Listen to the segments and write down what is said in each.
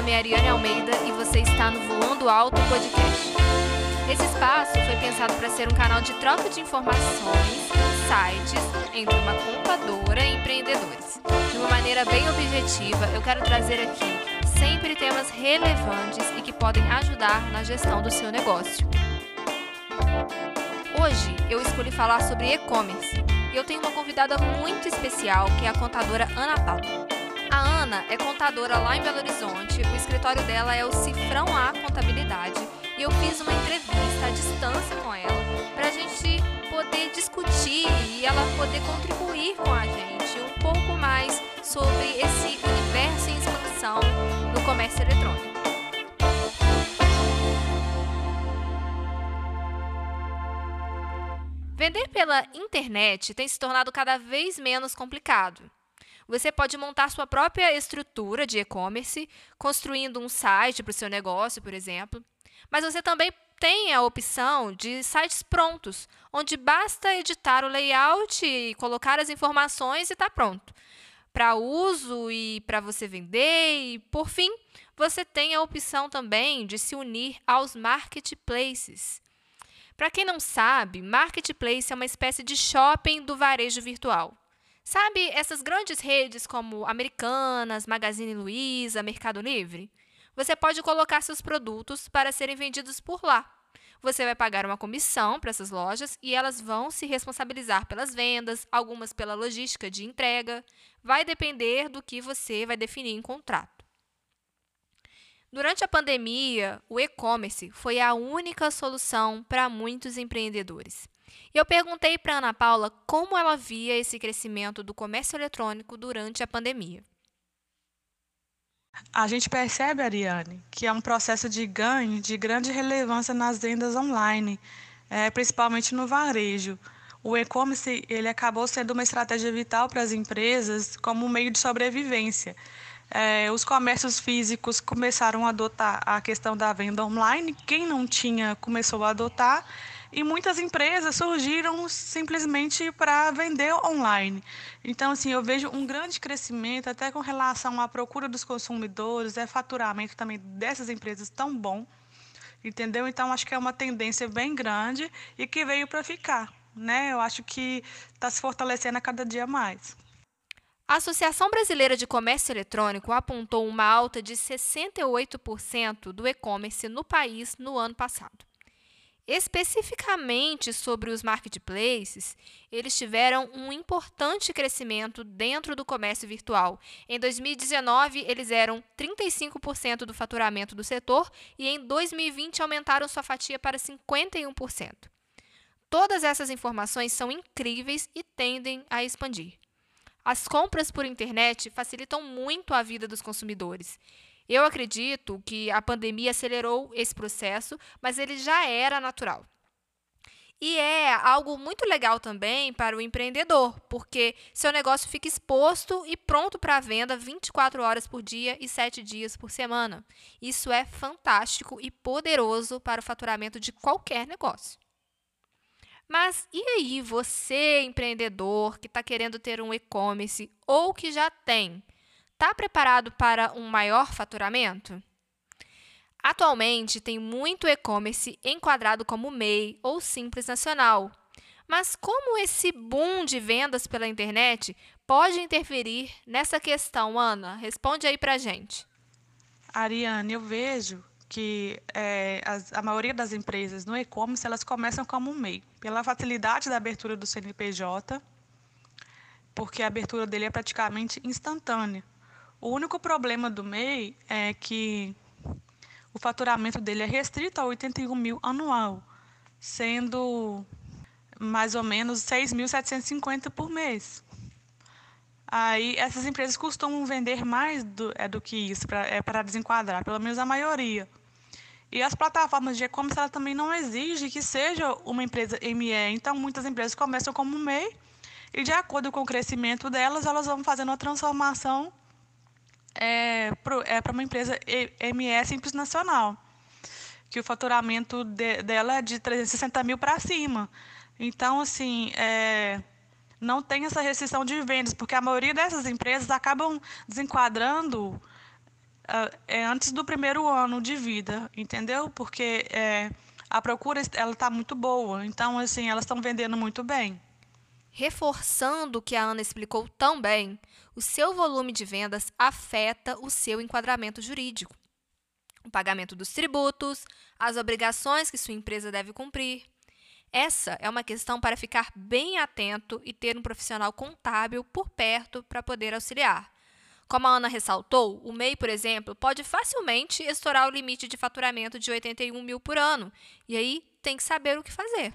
nome é Ariane Almeida e você está no Voando Alto Podcast. Esse espaço foi pensado para ser um canal de troca de informações, sites entre uma contadora e empreendedores. De uma maneira bem objetiva, eu quero trazer aqui sempre temas relevantes e que podem ajudar na gestão do seu negócio. Hoje eu escolhi falar sobre e-commerce e eu tenho uma convidada muito especial que é a contadora Ana Paula. A Ana é contadora lá em Belo Horizonte, o escritório dela é o Cifrão A Contabilidade e eu fiz uma entrevista à distância com ela para a gente poder discutir e ela poder contribuir com a gente um pouco mais sobre esse universo em expansão no comércio eletrônico. Vender pela internet tem se tornado cada vez menos complicado. Você pode montar sua própria estrutura de e-commerce, construindo um site para o seu negócio, por exemplo. Mas você também tem a opção de sites prontos, onde basta editar o layout e colocar as informações e está pronto. Para uso e para você vender, e por fim, você tem a opção também de se unir aos marketplaces. Para quem não sabe, marketplace é uma espécie de shopping do varejo virtual. Sabe essas grandes redes como Americanas, Magazine Luiza, Mercado Livre? Você pode colocar seus produtos para serem vendidos por lá. Você vai pagar uma comissão para essas lojas e elas vão se responsabilizar pelas vendas, algumas pela logística de entrega. Vai depender do que você vai definir em contrato. Durante a pandemia, o e-commerce foi a única solução para muitos empreendedores. E eu perguntei para Ana Paula como ela via esse crescimento do comércio eletrônico durante a pandemia. A gente percebe, Ariane, que é um processo de ganho de grande relevância nas vendas online, é, principalmente no varejo. O e-commerce ele acabou sendo uma estratégia vital para as empresas como um meio de sobrevivência é, os comércios físicos começaram a adotar a questão da venda online, quem não tinha começou a adotar, e muitas empresas surgiram simplesmente para vender online. Então, assim, eu vejo um grande crescimento até com relação à procura dos consumidores, é faturamento também dessas empresas tão bom, entendeu? Então, acho que é uma tendência bem grande e que veio para ficar, né? Eu acho que está se fortalecendo a cada dia mais. A Associação Brasileira de Comércio Eletrônico apontou uma alta de 68% do e-commerce no país no ano passado. Especificamente sobre os marketplaces, eles tiveram um importante crescimento dentro do comércio virtual. Em 2019, eles eram 35% do faturamento do setor e em 2020 aumentaram sua fatia para 51%. Todas essas informações são incríveis e tendem a expandir. As compras por internet facilitam muito a vida dos consumidores. Eu acredito que a pandemia acelerou esse processo, mas ele já era natural. E é algo muito legal também para o empreendedor, porque seu negócio fica exposto e pronto para venda 24 horas por dia e 7 dias por semana. Isso é fantástico e poderoso para o faturamento de qualquer negócio. Mas e aí, você, empreendedor que está querendo ter um e-commerce ou que já tem, está preparado para um maior faturamento? Atualmente, tem muito e-commerce enquadrado como MEI ou Simples Nacional. Mas como esse boom de vendas pela internet pode interferir nessa questão, Ana? Responde aí para gente. Ariane, eu vejo que é, as, a maioria das empresas no e-commerce elas começam como um MEI, pela facilidade da abertura do CNPJ, porque a abertura dele é praticamente instantânea. O único problema do MEI é que o faturamento dele é restrito a 81 mil anual, sendo mais ou menos 6.750 por mês. Aí essas empresas costumam vender mais do, é, do que isso para é, desenquadrar, pelo menos a maioria. E as plataformas de e-commerce também não exigem que seja uma empresa ME. Então, muitas empresas começam como MEI e, de acordo com o crescimento delas, elas vão fazendo uma transformação é, para é, uma empresa ME Simples Nacional, que o faturamento de, dela é de 360 mil para cima. Então, assim, é, não tem essa restrição de vendas, porque a maioria dessas empresas acabam desenquadrando uh, é antes do primeiro ano de vida, entendeu? Porque é, a procura ela está muito boa, então assim elas estão vendendo muito bem. Reforçando o que a Ana explicou tão bem, o seu volume de vendas afeta o seu enquadramento jurídico. O pagamento dos tributos, as obrigações que sua empresa deve cumprir. Essa é uma questão para ficar bem atento e ter um profissional contábil por perto para poder auxiliar. Como a Ana ressaltou, o MEI, por exemplo, pode facilmente estourar o limite de faturamento de 81 mil por ano, e aí tem que saber o que fazer.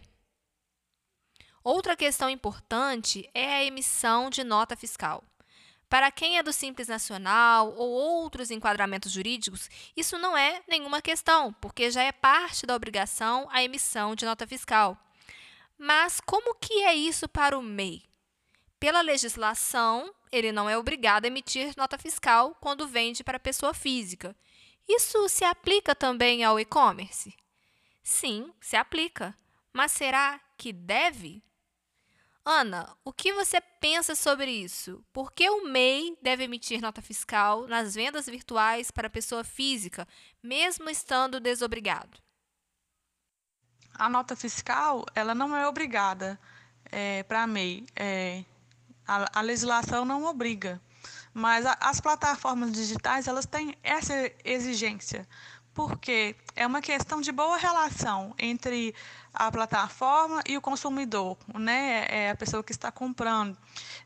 Outra questão importante é a emissão de nota fiscal. Para quem é do Simples Nacional ou outros enquadramentos jurídicos, isso não é nenhuma questão, porque já é parte da obrigação a emissão de nota fiscal. Mas como que é isso para o MEI? Pela legislação, ele não é obrigado a emitir nota fiscal quando vende para pessoa física. Isso se aplica também ao e-commerce? Sim, se aplica. Mas será que deve? Ana, o que você pensa sobre isso? Por que o MEI deve emitir nota fiscal nas vendas virtuais para pessoa física, mesmo estando desobrigado? A nota fiscal ela não é obrigada é, para MEI. É, a, a, legislação não obriga, mas a, as plataformas digitais elas têm essa exigência porque é uma questão de boa relação entre a plataforma e o consumidor, né? É a pessoa que está comprando.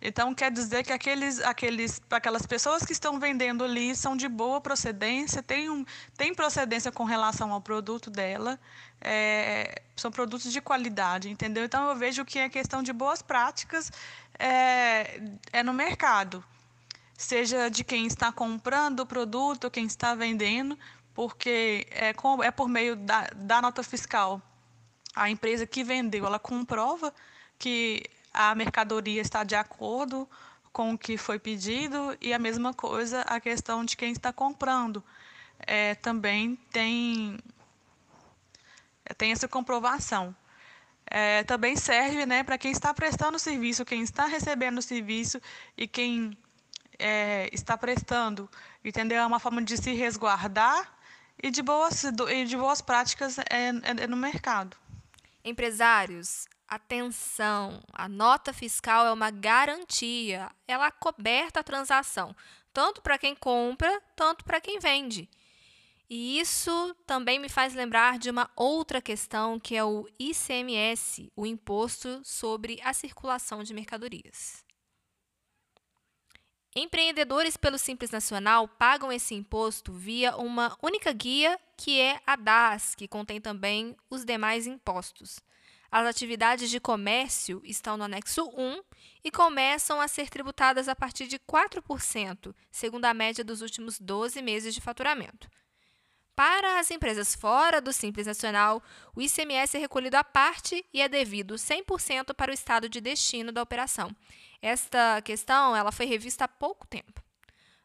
Então quer dizer que aqueles, aqueles, aquelas pessoas que estão vendendo ali são de boa procedência, tem, um, tem procedência com relação ao produto dela, é, são produtos de qualidade, entendeu? Então eu vejo que a questão de boas práticas é, é no mercado, seja de quem está comprando o produto, quem está vendendo, porque é, com, é por meio da, da nota fiscal. A empresa que vendeu, ela comprova que a mercadoria está de acordo com o que foi pedido e a mesma coisa a questão de quem está comprando. É, também tem, tem essa comprovação. É, também serve né, para quem está prestando o serviço, quem está recebendo o serviço e quem é, está prestando. Entendeu? É uma forma de se resguardar e de boas, e de boas práticas é, é, é no mercado. Empresários, atenção! A nota fiscal é uma garantia, ela coberta a transação, tanto para quem compra, tanto para quem vende. E isso também me faz lembrar de uma outra questão que é o ICMS, o Imposto sobre a Circulação de Mercadorias. Empreendedores pelo Simples Nacional pagam esse imposto via uma única guia, que é a DAS, que contém também os demais impostos. As atividades de comércio estão no anexo 1 e começam a ser tributadas a partir de 4%, segundo a média dos últimos 12 meses de faturamento. Para as empresas fora do Simples Nacional, o ICMS é recolhido à parte e é devido 100% para o estado de destino da operação. Esta questão ela foi revista há pouco tempo.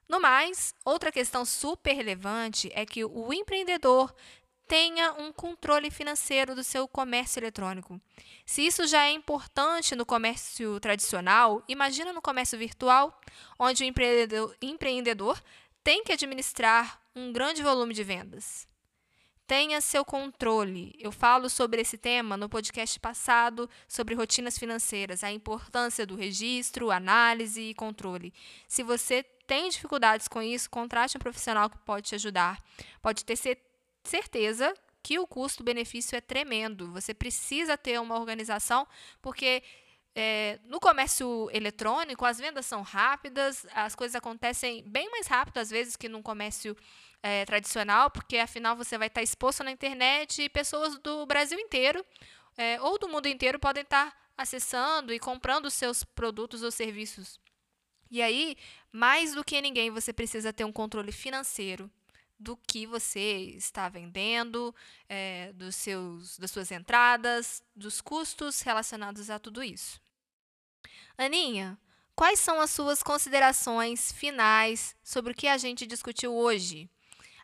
No mais, outra questão super relevante é que o empreendedor tenha um controle financeiro do seu comércio eletrônico. Se isso já é importante no comércio tradicional, imagina no comércio virtual, onde o empreendedor, empreendedor tem que administrar um grande volume de vendas. Tenha seu controle. Eu falo sobre esse tema no podcast passado sobre rotinas financeiras, a importância do registro, análise e controle. Se você tem dificuldades com isso, contrate um profissional que pode te ajudar. Pode ter certeza que o custo-benefício é tremendo. Você precisa ter uma organização, porque é, no comércio eletrônico, as vendas são rápidas, as coisas acontecem bem mais rápido, às vezes, que num comércio é, tradicional, porque afinal você vai estar exposto na internet e pessoas do Brasil inteiro é, ou do mundo inteiro podem estar acessando e comprando os seus produtos ou serviços. E aí, mais do que ninguém, você precisa ter um controle financeiro do que você está vendendo, é, dos seus, das suas entradas, dos custos relacionados a tudo isso. Aninha, quais são as suas considerações finais sobre o que a gente discutiu hoje?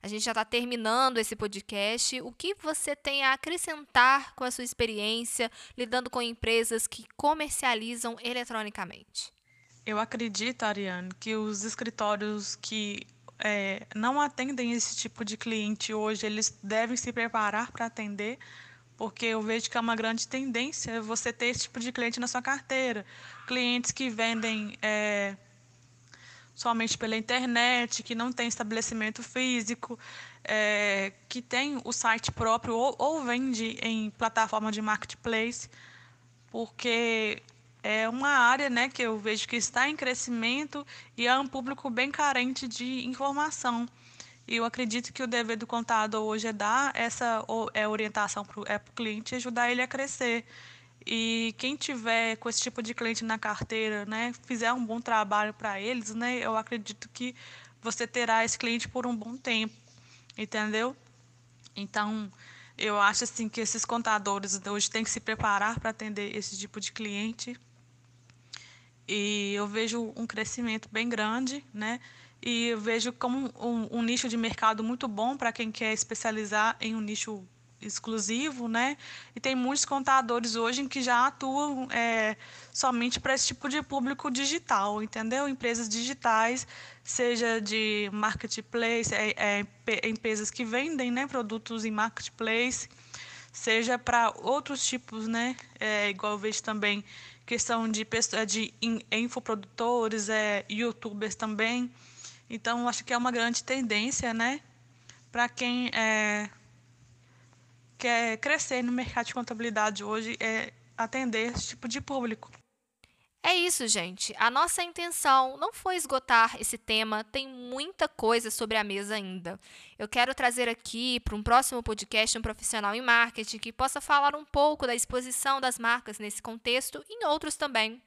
A gente já está terminando esse podcast. O que você tem a acrescentar com a sua experiência lidando com empresas que comercializam eletronicamente? Eu acredito, Ariane, que os escritórios que é, não atendem esse tipo de cliente hoje, eles devem se preparar para atender, porque eu vejo que é uma grande tendência você ter esse tipo de cliente na sua carteira. Clientes que vendem é, somente pela internet, que não tem estabelecimento físico, é, que tem o site próprio ou, ou vende em plataforma de marketplace, porque é uma área né, que eu vejo que está em crescimento e é um público bem carente de informação. E eu acredito que o dever do contador hoje é dar essa é, orientação para o é cliente e ajudar ele a crescer. E quem tiver com esse tipo de cliente na carteira, né, fizer um bom trabalho para eles, né, eu acredito que você terá esse cliente por um bom tempo, entendeu? Então, eu acho assim que esses contadores hoje têm que se preparar para atender esse tipo de cliente. E eu vejo um crescimento bem grande, né? E eu vejo como um, um nicho de mercado muito bom para quem quer especializar em um nicho exclusivo, né? E tem muitos contadores hoje que já atuam é, somente para esse tipo de público digital, entendeu? Empresas digitais, seja de marketplace, é, é, empresas que vendem né, produtos em marketplace, seja para outros tipos, né? É, igual eu vejo também questão de, de infoprodutores, é, youtubers também. Então, acho que é uma grande tendência, né? Para quem é, quer crescer no mercado de contabilidade hoje, é atender esse tipo de público. É isso, gente. A nossa intenção não foi esgotar esse tema, tem muita coisa sobre a mesa ainda. Eu quero trazer aqui para um próximo podcast um profissional em marketing que possa falar um pouco da exposição das marcas nesse contexto e em outros também.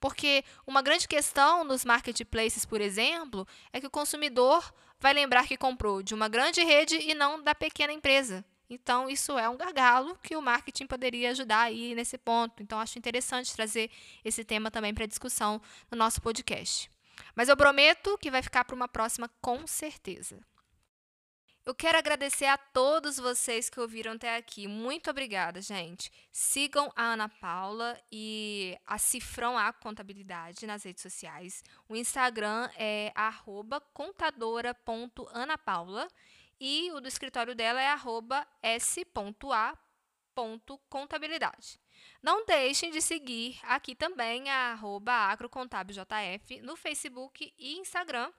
Porque uma grande questão nos marketplaces, por exemplo, é que o consumidor vai lembrar que comprou de uma grande rede e não da pequena empresa. Então, isso é um gargalo que o marketing poderia ajudar aí nesse ponto. Então, acho interessante trazer esse tema também para discussão no nosso podcast. Mas eu prometo que vai ficar para uma próxima com certeza. Eu quero agradecer a todos vocês que ouviram até aqui. Muito obrigada, gente. Sigam a Ana Paula e a Cifrão A Contabilidade nas redes sociais. O Instagram é contadora.anapaula e o do escritório dela é s.a.contabilidade. Não deixem de seguir aqui também a acrocontábiljf no Facebook e Instagram.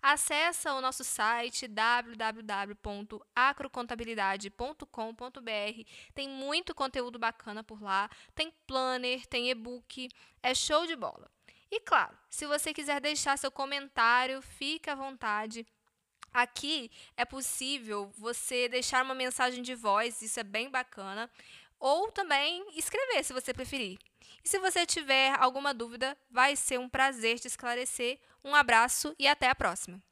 Acesse o nosso site www.acrocontabilidade.com.br. Tem muito conteúdo bacana por lá. Tem planner, tem e-book. É show de bola. E claro, se você quiser deixar seu comentário, fique à vontade. Aqui é possível você deixar uma mensagem de voz, isso é bem bacana, ou também escrever, se você preferir. E se você tiver alguma dúvida, vai ser um prazer te esclarecer. Um abraço e até a próxima!